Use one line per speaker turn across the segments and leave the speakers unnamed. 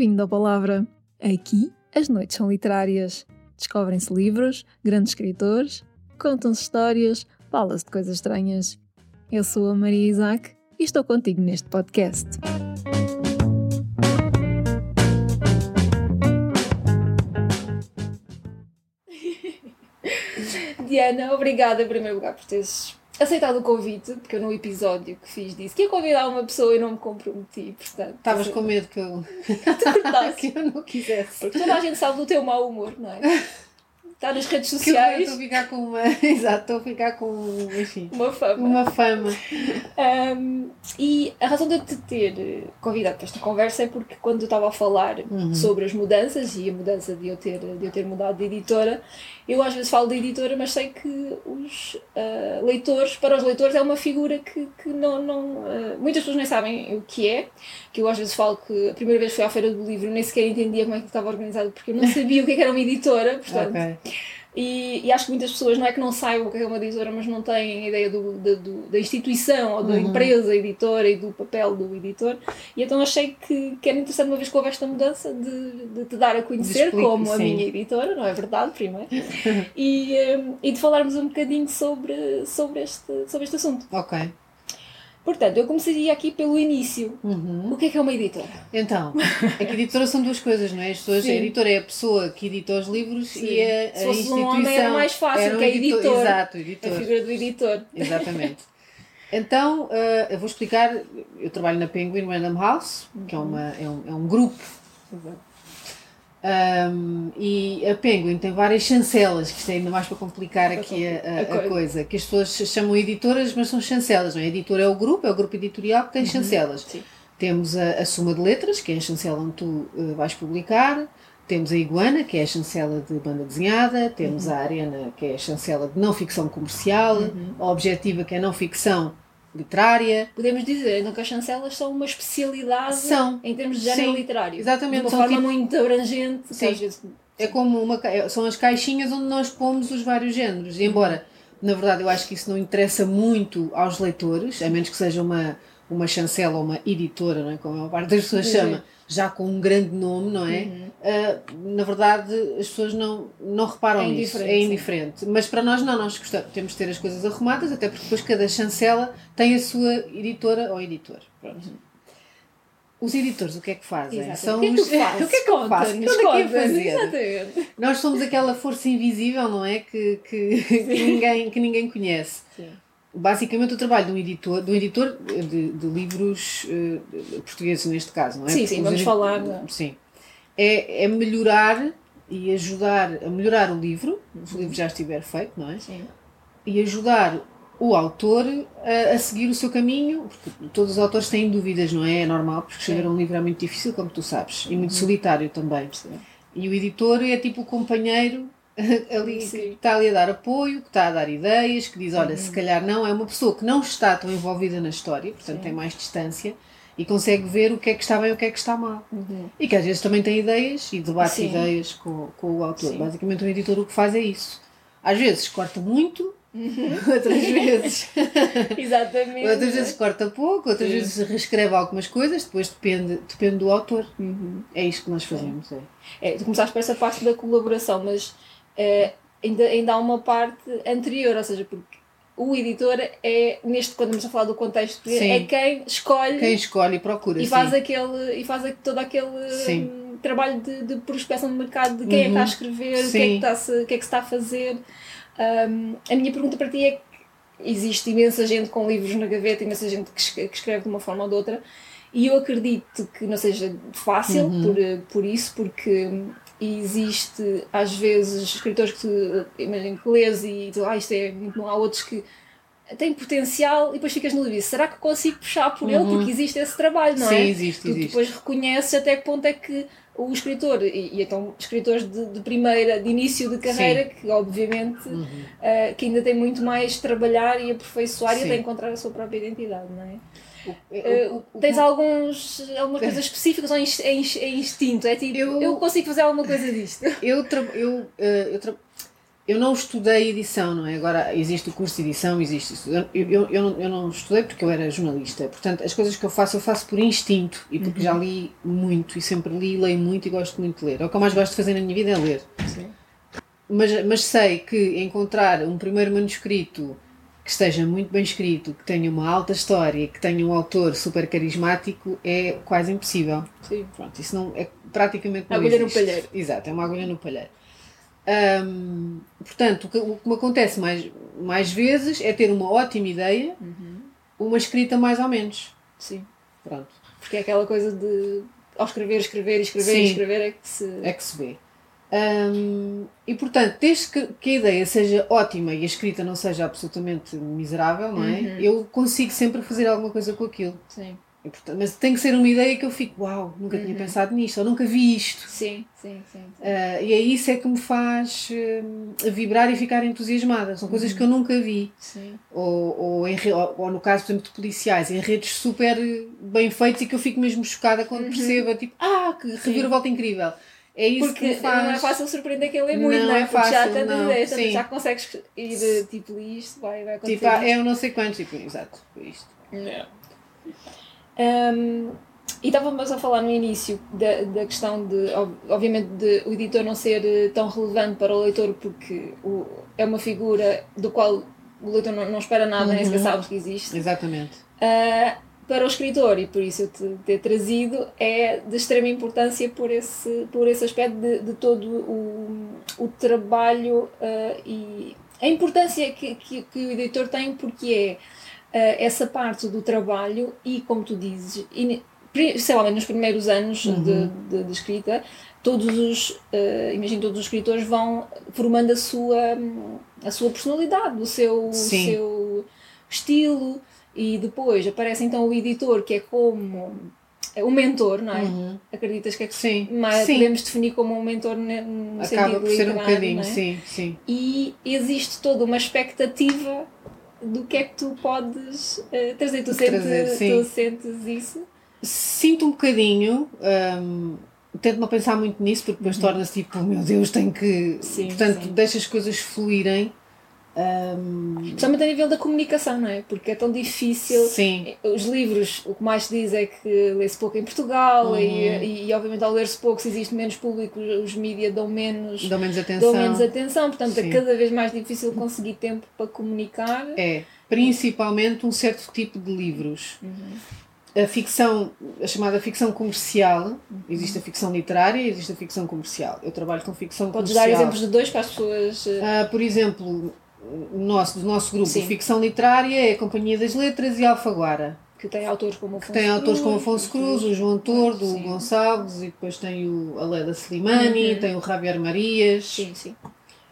Bem-vindo à Palavra. Aqui as noites são literárias. Descobrem-se livros, grandes escritores, contam-se histórias, fala-se de coisas estranhas. Eu sou a Maria Isaac e estou contigo neste podcast. Diana, obrigada em primeiro lugar por teres aceitado o convite, porque eu no episódio que fiz disse que ia convidar uma pessoa e não me comprometi, portanto...
Estavas com medo que eu...
que eu não quisesse. Porque toda a gente sabe do teu mau humor, não é? Está nas redes
sociais. Estou a ficar com uma. Exato, estou a ficar com. Enfim.
Uma fama.
Uma fama.
Um, e a razão de eu te ter convidado para esta conversa é porque quando eu estava a falar uhum. sobre as mudanças e a mudança de eu, ter, de eu ter mudado de editora, eu às vezes falo de editora, mas sei que os uh, leitores, para os leitores, é uma figura que, que não. não uh, muitas pessoas nem sabem o que é. Que eu às vezes falo que a primeira vez que fui à Feira do Livro nem sequer entendia como é que estava organizado, porque eu não sabia o que, é que era uma editora, portanto. Okay. E, e, acho que muitas pessoas não é que não saibam o que é uma editora, mas não têm ideia do, do, do da instituição ou da uhum. empresa editora e do papel do editor. E então achei que, que era interessante, uma vez que houve esta mudança, de, de te dar a conhecer Explique, como sim. a minha editora, não é verdade, primeiro? e, um, e de falarmos um bocadinho sobre, sobre, este, sobre este assunto.
Ok.
Portanto, eu começaria aqui pelo início. Uhum. O que é que é uma editora?
Então, é que editora são duas coisas, não é? As pessoas, a editora é a pessoa que edita os livros Sim. e a, Se fosse instituição. Um homem
era mais fácil, que é editor.
Exato, editor.
A figura do editor.
Exatamente. Então, uh, eu vou explicar. Eu trabalho na Penguin Random House, que é, uma, é, um, é um grupo. Um, e a Penguin tem várias chancelas, que isto é ainda mais para complicar aqui a, a, a, coisa, que as pessoas chamam editoras, mas são chancelas, não é? A editora é o grupo, é o grupo editorial que tem uhum. chancelas. Sim. Temos a, a Suma de Letras, que é a chancela onde tu uh, vais publicar, temos a Iguana, que é a chancela de banda desenhada, temos uhum. a Arena, que é a chancela de não ficção comercial, uhum. a Objetiva, que é não ficção literária.
Podemos dizer então que as chancelas são uma especialidade
são.
em termos de género Sim, literário.
Exatamente.
De uma forma tipo... muito abrangente.
Sim. Vezes... É como uma, são as caixinhas onde nós pomos os vários géneros. Embora, na verdade, eu acho que isso não interessa muito aos leitores, a menos que seja uma, uma chancela ou uma editora, não é? como a maior parte das pessoas Sim. chama, já com um grande nome, não é? Uhum. Uh, na verdade, as pessoas não, não reparam é nisso, é indiferente. Sim. Mas para nós não, nós gostamos, temos de ter as coisas arrumadas, até porque depois cada chancela tem a sua editora ou editor. Pronto. Uhum. Os editores, o que é que fazem?
São o que é que, os... o que, é que eu faço? É que fazer? Exatamente.
Nós somos aquela força invisível, não é? Que, que, que ninguém, que ninguém conhece. Sim basicamente o trabalho de um editor, de um editor de, de livros uh, portugueses neste caso, não é?
Sim, sim, vamos falar.
Sim. É, é melhorar e ajudar a melhorar o livro, se o livro já estiver feito, não é? Sim. E ajudar o autor a, a, seguir o seu caminho, porque todos os autores têm dúvidas, não é? É normal, porque escrever um livro é muito difícil, como tu sabes, e muito uhum. solitário também. Sim. E o editor é tipo o companheiro ali Sim. que está ali a dar apoio, que está a dar ideias, que diz, olha, uhum. se calhar não, é uma pessoa que não está tão envolvida na história, portanto Sim. tem mais distância e consegue ver o que é que está bem e o que é que está mal. Uhum. E que às vezes também tem ideias e debate Sim. ideias com, com o autor. Basicamente um editor o que faz é isso. Às vezes corta muito, uhum. outras vezes
Exatamente.
outras vezes corta pouco, outras Sim. vezes reescreve algumas coisas, depois depende, depende do autor. Uhum. É isto que nós fazemos. É.
É, tu começaste por essa parte da colaboração, mas uh, ainda, ainda há uma parte anterior, ou seja, porque o editor é, neste, quando estamos a falar do contexto, sim. é quem escolhe.
Quem escolhe e procura.
E faz, aquele, e faz todo aquele um, trabalho de, de prospecção de mercado de quem uhum. é que está a uhum. escrever, o que, é que, está -se, que é que se está a fazer. Um, a minha pergunta para ti é que existe imensa gente com livros na gaveta, imensa gente que escreve de uma forma ou de outra, e eu acredito que não seja fácil uhum. por, por isso, porque e existe às vezes escritores que imagina que lês e tu, ah, isto é muito bom, há outros que têm potencial e depois ficas no dúvida, será que consigo puxar por uhum. ele? Porque existe esse trabalho, não
Sim,
é?
Sim, existe,
tu
existe.
depois reconheces até que ponto é que o escritor, e, e então escritores de, de, primeira, de início de carreira, Sim. que obviamente uhum. uh, que ainda tem muito mais trabalhar e aperfeiçoar Sim. e até encontrar a sua própria identidade, não é? Uh, tens alguns, algumas coisas específicas ou é, é instinto? É tipo, eu, eu consigo fazer alguma coisa disto?
Eu, eu, uh, eu, eu não estudei edição, não é? Agora existe o curso de edição, existe isso. Eu, eu, eu, não, eu não estudei porque eu era jornalista. Portanto, as coisas que eu faço, eu faço por instinto e porque uhum. já li muito e sempre li, leio muito e gosto muito de ler. É o que eu mais gosto de fazer na minha vida é ler. Sim. Mas, mas sei que encontrar um primeiro manuscrito que esteja muito bem escrito, que tenha uma alta história, que tenha um autor super carismático, é quase impossível. Sim. Pronto, isso não é praticamente não
Agulha existe. no palheiro.
Exato, é uma agulha no palheiro. Portanto, o que, o que, me acontece mais, mais vezes é ter uma ótima ideia, uhum. uma escrita mais ou menos.
Sim. Pronto. Porque é aquela coisa de ao escrever, escrever, escrever, Sim, escrever é que se.
É que se vê. Um, e portanto, desde que, que, a ideia seja ótima e a escrita não seja absolutamente miserável, não é? Uhum. Eu consigo sempre fazer alguma coisa com aquilo. Sim. E, portanto, mas tem que ser uma ideia que eu fico, uau, nunca uhum. tinha pensado nisto, ou nunca vi isto.
Sim, sim, sim. sim.
Uh, e é isso é que me faz uh, vibrar e ficar entusiasmada. São coisas uhum. que eu nunca vi. Sim. Ou, ou, em, ou, ou, no caso, por exemplo, de policiais, em redes super bem feitas e que eu fico mesmo chocada quando uhum. percebo, tipo, ah, que reviravolta incrível. É isso
Porque
que faz...
não é fácil surpreender quem lê muito, não, não é? Fácil, já tanta não. Sim. já consegues ir tipo isto, vai, vai
acontecer. Tipo, ah, é eu não sei quantos, tipo, exato, isto.
Não. Um, e estávamos a falar no início da, da questão de, obviamente, de o editor não ser eh, tão relevante para o leitor porque o, é uma figura do qual o leitor não, não espera nada, uhum. nem sequer sabe que existe.
Exatamente.
Uh, para o escritor, e por isso eu te ter trazido, é de extrema importância por esse, por esse aspecto de, de todo o, o trabalho uh, e a importância que, que, que o editor tem, porque é uh, essa parte do trabalho e, como tu dizes, e, lá, nos primeiros anos uhum. de, de, de, escrita, todos os, uh, imagino, todos os escritores vão formando a sua, a sua personalidade, o seu, o seu estilo, e depois aparece então o editor, que é como o mentor, não é? Uhum. Acreditas que é que sim. Mas sim. podemos definir como um mentor no Acaba sentido por ser um bocadinho, é?
sim, sim.
E existe toda uma expectativa do que é que tu podes uh, trazer. Tu, trazer, sentes, tu sentes isso?
Sinto um bocadinho. Um, tento não pensar muito nisso porque depois uhum. torna-se tipo, oh, meu Deus, tenho que. Sim, Portanto, sim. deixa as coisas fluírem. Um...
Principalmente a nível da comunicação, não é? Porque é tão difícil. Sim. Os livros, o que mais se diz é que lê-se pouco em Portugal uhum. e, e, obviamente, ao ler-se pouco, se existe menos público, os mídias dão menos,
dão menos atenção.
Dão menos atenção portanto, é Sim. é cada vez mais difícil conseguir tempo para comunicar.
É, principalmente um certo tipo de livros. Uhum a ficção, a chamada ficção comercial, existe a ficção literária e existe a ficção comercial. Eu trabalho com ficção
Podes
comercial.
Podes dar exemplos de dois para as pessoas.
Uh, por exemplo, nosso, do nosso grupo Sim. Ficção Literária é a Companhia das Letras e Alfaguara.
Que tem autores como
Afonso que tem Cruz, autores como Afonso Cruz, o João Tordo, sim. o Gonçalves e depois tem o Aleda Slimani, uhum. tem o Javier Marias.
Sim, sim.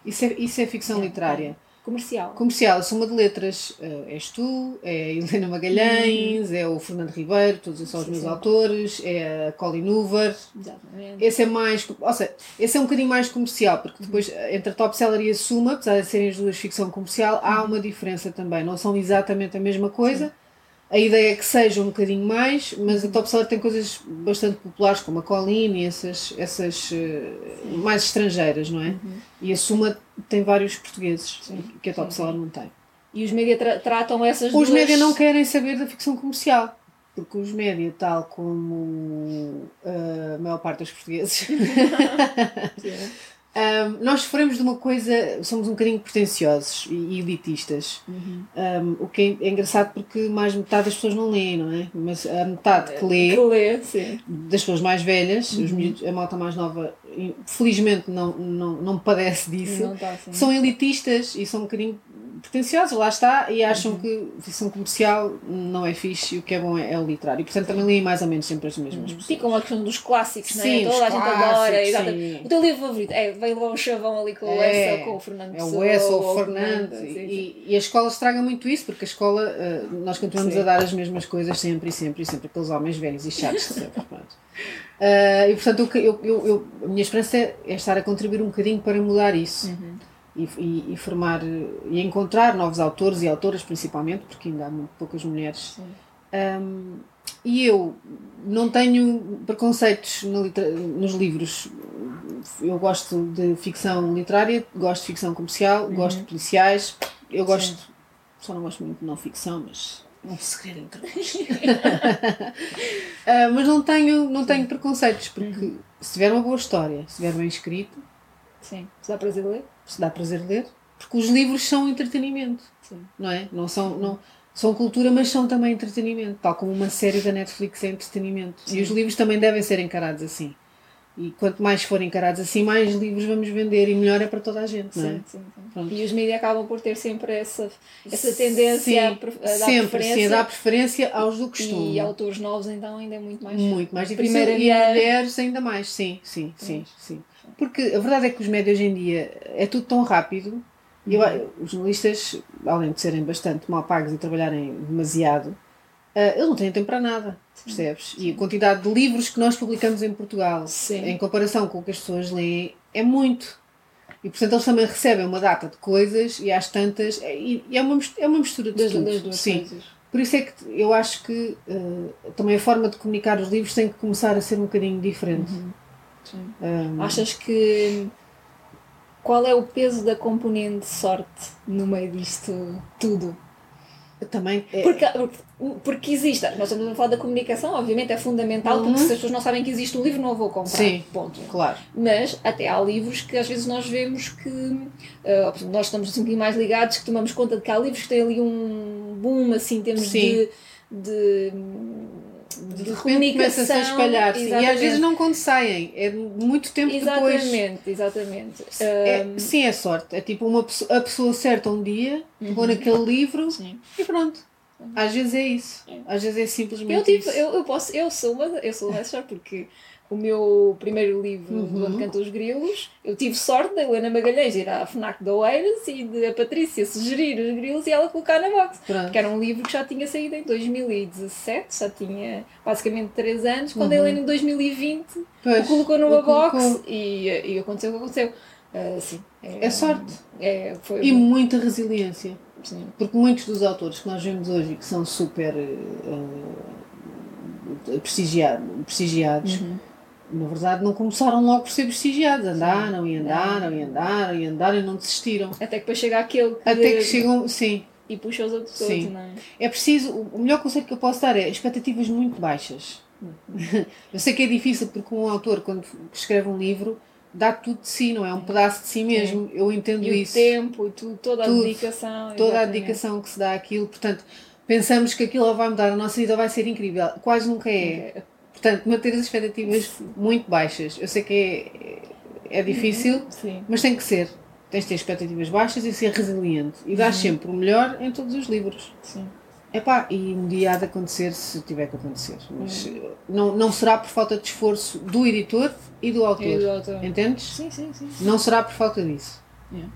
Isso é, isso é ficção literária.
Comercial.
Comercial, soma de letras. Uh, és tu, é a Helena Magalhães, uhum. é o Fernando Ribeiro, todos são os sim, meus sim. autores, é a Colin Hoover. Exatamente. Esse é mais. Ou seja, esse é um bocadinho mais comercial, porque depois entre a Top Seller e a Suma, apesar de serem as duas ficção comercial, há uhum. uma diferença também. Não são exatamente a mesma coisa. Sim a ideia é que seja um bocadinho mais, mas a Top Seller tem coisas bastante populares, como a Colline e essas, essas uh, mais estrangeiras, não é? Uhum. E a Suma tem vários portugueses, sim, que a Top Seller não tem.
E os média tra tratam essas
os
duas...
Os média não querem saber da ficção comercial, porque os média, tal como uh, a maior parte dos portugueses... Um, nós sofremos de uma coisa, somos um bocadinho pretenciosos e elitistas. Uhum. Um, o que é, é, engraçado porque mais metade das pessoas não lê, não é? Mas a metade que lê,
que lê
das pessoas mais velhas, uhum. miúdos, a malta mais nova, felizmente não, não, não padece disso, tá assim. são elitistas e são um bocadinho pretenciosos, lá está, e acham uhum. que ficção comercial não é fixe e o que é bom é, é o literário. E portanto também leem mais ou menos sempre as mesmas
uhum. Sim, como a questão dos clássicos, sim, não é? Toda a gente adora. Sim. O teu livro favorito é Vem lá um chavão ali com o é, ou com o Fernando
É o S ou o Fernando. Sim, e, e, a escola estraga muito isso, porque a escola, uh, nós continuamos a dar as mesmas coisas sempre e sempre e sempre, aqueles homens velhos e chatos sempre. Uh, e portanto, eu, eu, eu, a minha esperança é, é, estar a contribuir um bocadinho para mudar isso. Uhum e, e, e, formar e encontrar novos autores e autoras principalmente, porque ainda há muito poucas mulheres. Um, e eu não tenho preconceitos no, nos livros eu gosto de ficção literária, gosto de ficção comercial, uhum. gosto de policiais, eu gosto, Sim. só não gosto muito de não ficção, mas é um segredo entre nós. uh, mas não tenho, não tenho preconceitos, porque uhum. se tiver uma boa história, se tiver bem escrito,
Sim. se dá prazer ler,
se dá prazer ler, porque os livros são entretenimento, Sim. não é? Não são, não, são cultura, mas são também entretenimento, tal como uma série da Netflix é entretenimento. Sim. E os livros também devem ser encarados assim. E quanto mais forem encarados assim, mais livros vamos vender e melhor é para toda a gente, não é? Sim, sim,
sim. E os mídias acabam por ter sempre essa, essa tendência sim, a, a dar
sempre, preferência. Sim, a dar preferência aos do costume.
E autores novos então ainda é muito mais
Muito mais difícil. Primeira e mulheres ainda mais, sim, sim, sim, sim. Porque a verdade é que os médios hoje em dia é tudo tão rápido. Uhum. Eu, os jornalistas, além de serem bastante mal pagos e trabalharem demasiado, uh, eles não têm tempo para nada percebes? E a quantidade de livros que nós publicamos em Portugal, Sim. em comparação com o que as pessoas leem, é muito. E portanto eles também recebem uma data de coisas e às tantas. E, é, uma, é uma mistura de das, tudo. Das duas Sim. Coisas. Por isso é que eu acho que uh, também a forma de comunicar os livros tem que começar a ser um bocadinho diferente. Uhum.
Um, Achas que. Qual é o peso da componente sorte no meio disto tudo?
Também
é... porque, porque existe, nós estamos a falar da comunicação, obviamente é fundamental, uhum. porque se as pessoas não sabem que existe um livro, não vou comprar.
Sim, ponto. Claro.
Mas até há livros que às vezes nós vemos que uh, nós estamos assim um pouquinho mais ligados, que tomamos conta de que há livros que têm ali um boom assim em termos Sim. de, de
de, de comunicação. a espalhar -se. E às vezes não quando saem, é muito tempo
exatamente,
depois.
Exatamente,
é, um... Sim, é sorte. É tipo uma a pessoa certa um dia, uhum. pôr aquele livro sim. e pronto. Às vezes é isso. É. Às vezes é simplesmente
eu, tipo,
isso.
Eu, eu, posso, eu sou uma, eu sou uma porque o meu primeiro livro, uhum. Onde Cantam os Grilos, eu tive sorte da Helena Magalhães ir à FNAC de Oeiras e de a Patrícia sugerir os grilos e ela colocar na box. Pronto. Porque era um livro que já tinha saído em 2017, já tinha basicamente 3 anos, quando uhum. a Helena em 2020 pois, o colocou numa box e, e aconteceu o que aconteceu. Uh, sim,
é, é sorte.
É, foi
e muita resiliência. Sim. Porque muitos dos autores que nós vemos hoje que são super uh, prestigiados, prestigiados uhum na verdade não começaram logo por ser prestigiados, andaram sim. e andaram e andaram e andaram e não desistiram.
Até que depois chega aquele que...
Até que chegam, sim.
E puxa os outros sim. todos, não é?
É preciso, o melhor conselho que eu posso dar é expectativas muito baixas. eu sei que é difícil porque um autor quando escreve um livro dá tudo de si, não é? Um pedaço de si mesmo, eu entendo
e
isso.
o tempo e tudo, toda tudo, a dedicação.
Toda exatamente. a dedicação que se dá àquilo, portanto pensamos que aquilo vai mudar a nossa vida, vai ser incrível. Quase nunca é. Portanto, manter as expectativas muito baixas. Eu sei que é, é difícil, Sim. mas tem que ser. Tens de ter expectativas baixas e ser resiliente. E dar uhum. sempre o melhor em todos os livros. Sim. Epá, e um dia há de acontecer se tiver que acontecer. Mas uhum. não, não será por falta de esforço do editor e do autor. E do autor. Entendes?
Sim, sim, sim,
Não será por falta disso.
Yeah.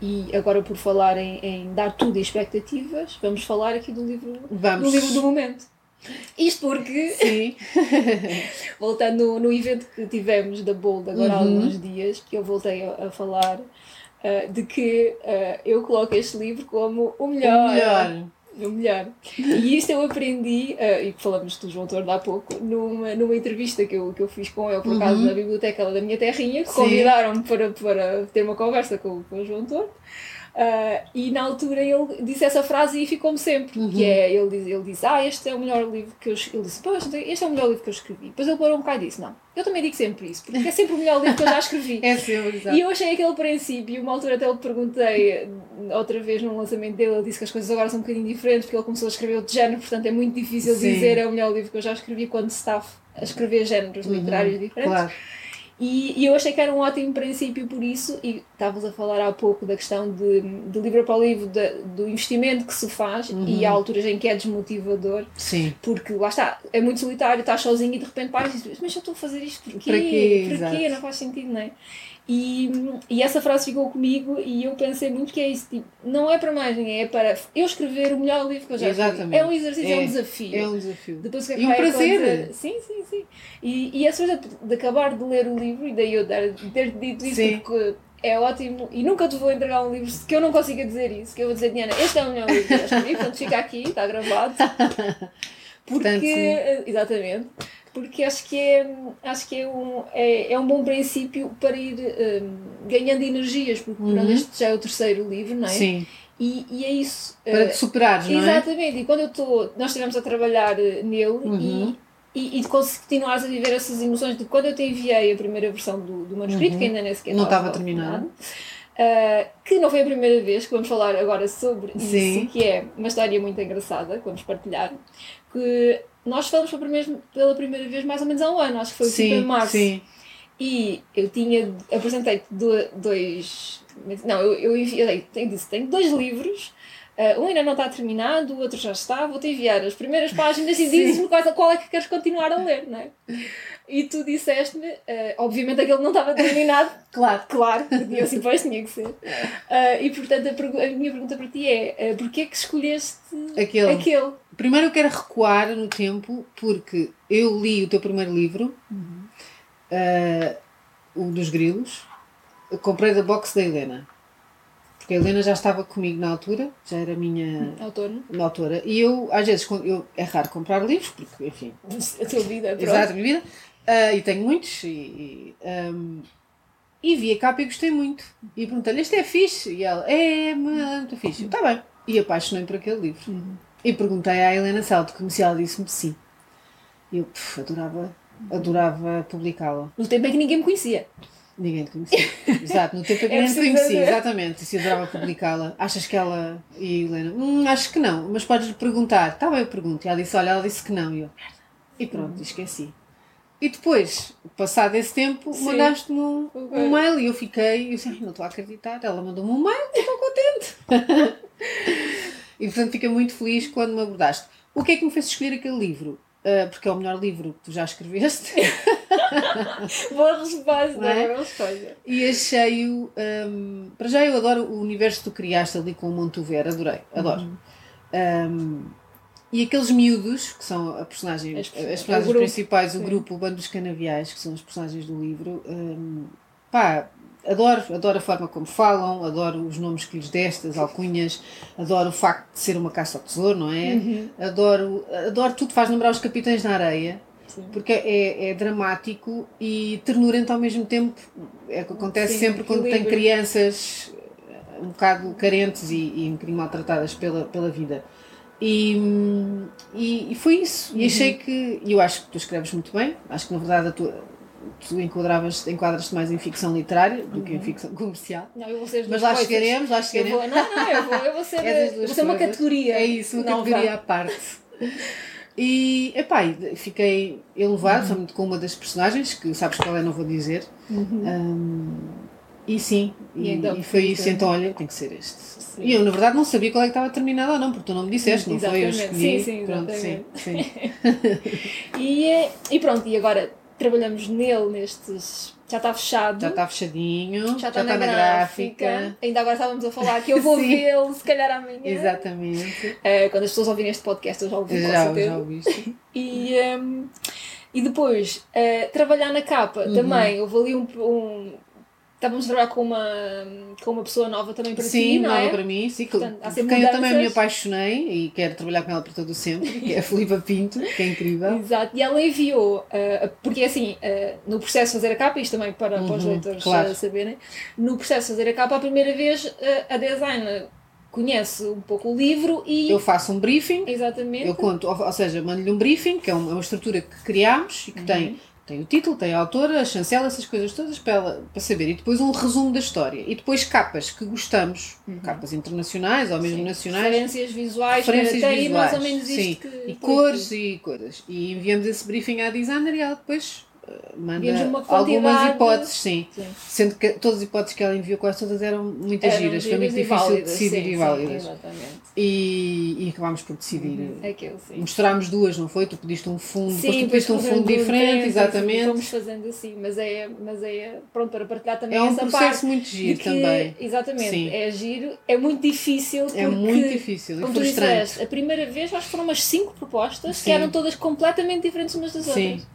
E agora, por falar em, em, dar tudo e expectativas, vamos falar aqui do livro, vamos. do livro do momento. Isto porque, Sim. voltando no evento que tivemos da Bold agora há uhum. alguns dias, que eu voltei a, a falar uh, de que uh, eu coloco este livro como o melhor. O melhor. O melhor. E isto eu aprendi, uh, e falamos do João Torno há pouco, numa, numa entrevista que eu, que eu fiz com ele por causa uhum. da biblioteca da minha terrinha, que convidaram-me para, para ter uma conversa com, com o João Torno. Uh, e na altura ele disse essa frase e ficou-me sempre, uhum. que é, ele diz, ele diz, ah, este é o melhor livro que eu escrevi. Ele disse, pois, este é o melhor livro que eu escrevi. Depois ele parou um bocado e disse, não, eu também digo sempre isso, porque é sempre o melhor livro que eu já escrevi.
é sempre,
exato. E eu achei aquele princípio, uma altura até lhe perguntei, outra vez no lançamento dele, ele disse que as coisas agora são um bocadinho diferentes, porque ele começou a escrever outro género, portanto é muito difícil Sim. dizer é o melhor livro que eu já escrevi quando se está a escrever géneros uhum. literários diferentes. Claro. E, e, eu achei que era um ótimo princípio por isso, e estavas a falar há pouco da questão de, de livro para o livro, de, do investimento que se faz, uhum. e há alturas em que é desmotivador,
Sim.
porque lá está, é muito solitário, estás sozinho e de repente paras e dizes, mas eu estou a fazer isto porquê?
Para quê?
Porquê? Não faz sentido, não é? E, e essa frase ficou comigo e eu pensei muito que é isso, tipo, não é para mais ninguém, é para eu escrever o melhor livro que eu já Exatamente. É um exercício, é, é um desafio.
É um desafio.
Depois,
é e um prazer.
Sim, sim, sim. E, e essa coisa de acabar de ler o livro, e daí eu ter, ter dito isso sim. porque é ótimo e nunca te vou entregar um livro que eu não consiga dizer isso, que eu vou dizer, Diana, este é o melhor livro que eu escrevi, portanto fica aqui, está gravado. Porque, Portanto, exatamente porque acho que é, acho que é, um, é, é um bom princípio para ir um, ganhando energias, porque uhum. este já é o terceiro livro, não é? Sim. E, e é isso.
Para te superares,
não é? Exatamente. E quando eu estou. Nós estivemos a trabalhar eh, nele uhum. e, e, e continuares a viver essas emoções de quando eu te enviei a primeira versão do, do manuscrito, uhum. que ainda nem sequer
não estava terminado.
Uh, que não foi a primeira vez que vamos falar agora sobre Sim. isso, que é uma história muito engraçada que vamos partilhar. Que nós falamos pela primeira, vez mais ou menos há um ano, acho que foi sim, tipo em março. Sim. E eu tinha, apresentei-te dois. Não, eu, eu enviei, tenho, disse, tenho dois livros. Uh, um ainda não está terminado, o outro já está. Vou-te enviar as primeiras páginas e dizes-me qual, qual é que queres continuar a ler, não é? E tu disseste-me, uh, obviamente aquele não estava terminado.
claro.
Claro, e assim pois tinha que ser. Uh, e portanto a, a, minha pergunta para ti é: uh, porquê é que escolheste aquele? aquele?
Primeiro eu quero recuar no tempo porque eu li o teu primeiro livro, uhum. uh, o dos grilos, comprei da box da Helena. Porque a Helena já estava comigo na altura, já era minha
autora.
autora. E eu, às vezes, eu, é raro comprar livros, porque, enfim.
A tua vida, pronto.
Exato, a minha vida. Uh, e tenho muitos. E, e, um, e vi a capa e gostei muito. E perguntei-lhe: Este é fixe? E ela: É, muito fixe. Está bem. E apaixonei por aquele livro. Uhum. E perguntei à Helena conhecia. Ela disse-me sim. E eu puf, adorava, adorava publicá-la.
No tempo em que ninguém me conhecia.
Ninguém te conhecia. Exato, no tempo em que é ninguém te conhecia, exatamente. E se adorava publicá-la. Achas que ela e a Helena? Hum, acho que não, mas podes lhe perguntar. Está bem, eu pergunto. E ela disse: Olha, ela disse que não. E eu, E pronto, esqueci. E depois, passado esse tempo, mandaste-me um, um, mail e eu fiquei, eu disse, não estou a acreditar. Ela mandou-me um mail e estou contente. e portanto fiquei muito feliz quando me abordaste. O que é que me fez escolher aquele livro? Uh, porque é o melhor livro que tu já escreveste.
Boa resposta, é? boa resposta.
E achei-o. Um, para já eu adoro o universo que tu criaste ali com o Montuver, adorei, adoro. Uhum. Um, e aqueles miúdos, que são a personagem, as, as personagens grupo, principais, sim. o grupo, o Bando dos Canaviais, que são os personagens do livro, um, pá, adoro, adoro a forma como falam, adoro os nomes que lhes deste, as alcunhas, adoro o facto de ser uma caça ao tesouro, não é? Uhum. Adoro, adoro tudo, faz lembrar os Capitães na Areia. Sim. Porque é, é dramático e ternurento ao mesmo tempo. É o que acontece Sim, sempre quando tem crianças um bocado carentes e, e um bocadinho maltratadas pela, pela vida. E, e, e, foi isso. E achei uhum. que. Eu acho que tu escreves muito bem. Acho que na verdade a tua, tu enquadravas, enquadras-te mais em ficção literária do uhum. que em uhum. ficção comercial.
Não, eu vou ser
Mas lá coisas. chegaremos, lá chegaremos.
Vou, não, não, eu vou, eu vou ser, é vou ser uma categoria.
É isso, uma categoria à parte. E, epá, fiquei elevado uhum. com uma das personagens, que sabes qual é, não vou dizer. Uhum. Um, e sim, e, e, então, e foi isso. Então, olha, tem que ser este. Sim. E eu, na verdade, não sabia qual é que estava terminado ou não, porque tu não me disseste, não foi? Eu escolhi.
Sim, sim, pronto, sim, sim. e, eh, e pronto, e agora trabalhamos nele nestes. Já está fechado.
Já está fechadinho. Já está, já na, está na gráfica. gráfica.
Ainda agora estávamos a falar que eu vou vê-lo se calhar amanhã.
Exatamente.
Uh, quando as pessoas ouvirem este podcast, eu já ouvi
já, com Já ouviste.
e, um, ehm, e depois, uh, trabalhar na capa uhum. também. Houve ali um, um Estávamos a trabalhar com uma, com uma pessoa nova também para
sim,
ti,
não
é?
Sim, nova para mim, sim. Portanto, quem eu também me apaixonei e quero trabalhar com ela para todo o sempre, que é a Filipa Pinto, que é incrível.
Exato, e ela enviou, uh, porque assim, uh, no processo de fazer a capa, isto também para, uhum, para os uhum, leitores claro. saberem, no processo de fazer a capa, a primeira vez uh, a designer conhece um pouco o livro e.
Eu faço um briefing.
Exatamente.
Eu conto, ou, ou seja, mando-lhe um briefing, que é uma, é uma estrutura que criámos e que uhum. tem tem o título, tem a autora, a chancela, essas coisas todas para, ela, para saber. E depois um resumo da história. E depois capas que gostamos, uhum. capas internacionais ou mesmo Sim. nacionais.
Referências visuais, referências para visuais. mais ou menos Sim. isto
que. E cores e coisas. E enviamos esse briefing à designer e ela depois manda algumas hipóteses, sim. sim. Sendo que todas as hipóteses que ela enviou, quase todas eram muito eram giras, foi muito difícil válidas, decidir sim, e válidas. Sim, e, e acabámos por decidir. Uhum.
Aquilo,
Mostramos duas, não foi? Tu pediste um fundo, sim, depois tu pediste um fundo diferente, diferente exatamente.
Fomos fazendo assim, mas é, mas é pronto para partilhar também
é
um
essa parte. É um processo muito giro
que,
também.
Exatamente, é giro, é muito difícil.
É muito difícil e frustrante.
a primeira vez acho que foram umas cinco propostas que eram todas completamente diferentes umas das outras.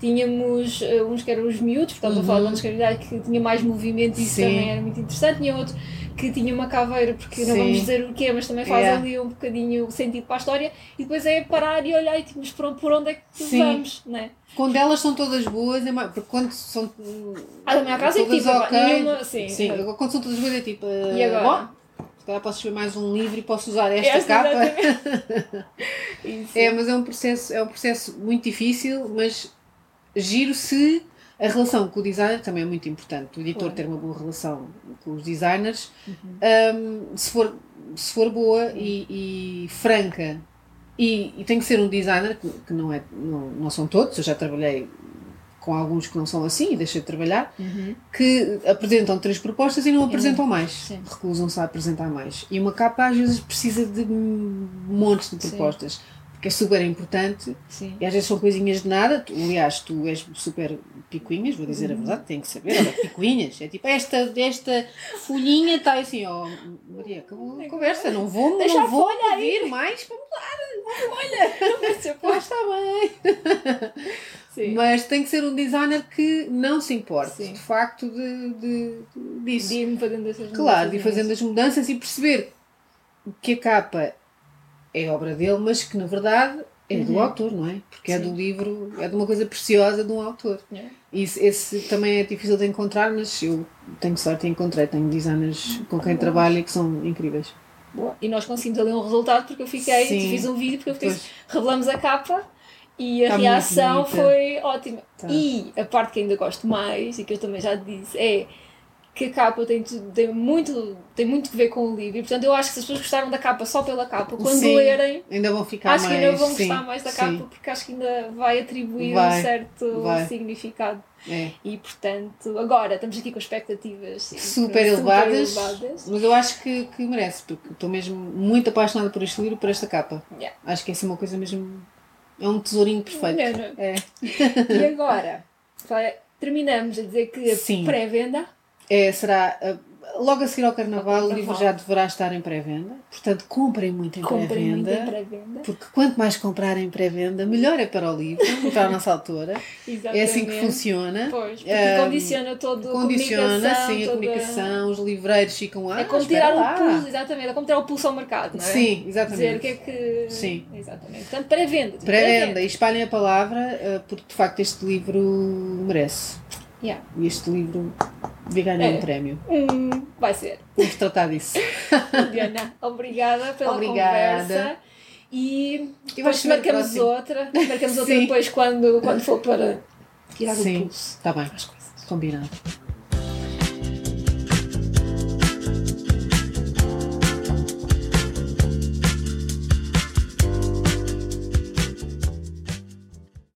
tínhamos uh, uns que eram os miúdos, portanto, uhum. a falar de uma que tinha mais movimento e isso Sim. também era muito interessante. Tinha outro que tinha uma caveira, porque Sim. não vamos dizer o que é, mas também faz yeah. ali um bocadinho sentido para a história, e depois é parar e olhar e tipo, por, por onde é que Sim. vamos, né?
Quando elas são todas boas, é mais, porque quando são.
Ah, da minha casa é tipo, okay, nenhuma, sim,
sim. quando são todas boas é tipo. E agora? Bom, se calhar posso escrever mais um livro e posso usar esta, esta capa. é, mas é um processo, é um processo muito difícil, mas giro se a relação com o designer também é muito importante. O editor ter uma boa relação com os designers, uhum. um, se, for, se for boa e, e franca, e, e, tem que ser um designer que, que não, é, não, não são todos, eu já trabalhei com alguns que não são assim e deixei de trabalhar, uhum. que apresentam três propostas e não apresentam mais. Recusam-se a apresentar mais. E uma capa às vezes precisa de montes de propostas. Sim que é super importante Sim. e às vezes são coisinhas de nada. Tu, aliás, tu és super picuinhas, vou dizer a verdade, tem que saber, olha, picuinhas. É tipo, esta, esta folhinha está assim, ó, oh, Maria, acabou a conversa, não vou, Deixa não vou pedir aí. mais para mudar, uma folha. Não vai ser está bem. Sim. Mas tem que ser um designer que não se importe, Sim. de facto, de, de, disso. De ir fazendo essas mudanças. Claro, de ir fazendo as mudanças e perceber que a capa é obra dele, mas que na verdade é uhum. do autor, não é? Porque Sim. é do livro, é de uma coisa preciosa de um autor. É. Isso, esse também é difícil de encontrar, mas eu tenho sorte e encontrei. Tenho designers com quem trabalho e que são incríveis.
Boa. E nós conseguimos ali um resultado porque eu fiquei, Sim. fiz um vídeo porque eu fiquei, revelamos a capa e a Está reação foi ótima. Tá. E a parte que ainda gosto mais e que eu também já disse é que a capa tem, tem, muito, tem muito que ver com o livro. E, portanto, eu acho que se as pessoas gostaram da capa só pela capa, quando sim, lerem,
ainda vão ficar
acho mais, que ainda vão sim, gostar mais da capa, sim. porque acho que ainda vai atribuir vai, um certo vai. significado. É. E, portanto, agora estamos aqui com expectativas
super, elevadas, super elevadas, mas eu acho que, que merece, porque estou mesmo muito apaixonada por este livro, por esta capa. Yeah. Acho que é assim uma coisa mesmo. É um tesourinho perfeito. Não, não. É.
E agora, terminamos a dizer que a pré-venda
é, será uh, logo a seguir ao Carnaval, o livro já deverá estar em pré-venda. Portanto, comprem muito em pré-venda. Pré porque quanto mais comprarem em pré-venda, melhor é para o livro, para a nossa autora. é assim que funciona.
Pois, porque um, condiciona todo
Condiciona, sim, a comunicação, os livreiros ficam lá.
É como tirar o pulso, exatamente, é como tirar o pulso ao mercado, não é?
Sim, exatamente.
Dizer o que é que. Sim. Exatamente. Portanto, pré-venda.
Pré-venda. E espalhem a palavra, uh, porque de facto este livro merece. Yeah. E este livro ganhar é. um prémio.
Hum, vai ser.
Vamos tratar disso.
Diana, obrigada pela obrigada. conversa. E depois marcamos outra. Marcamos outra depois quando, quando for para tirar Sim, o pulso.
Está bem. Combinado.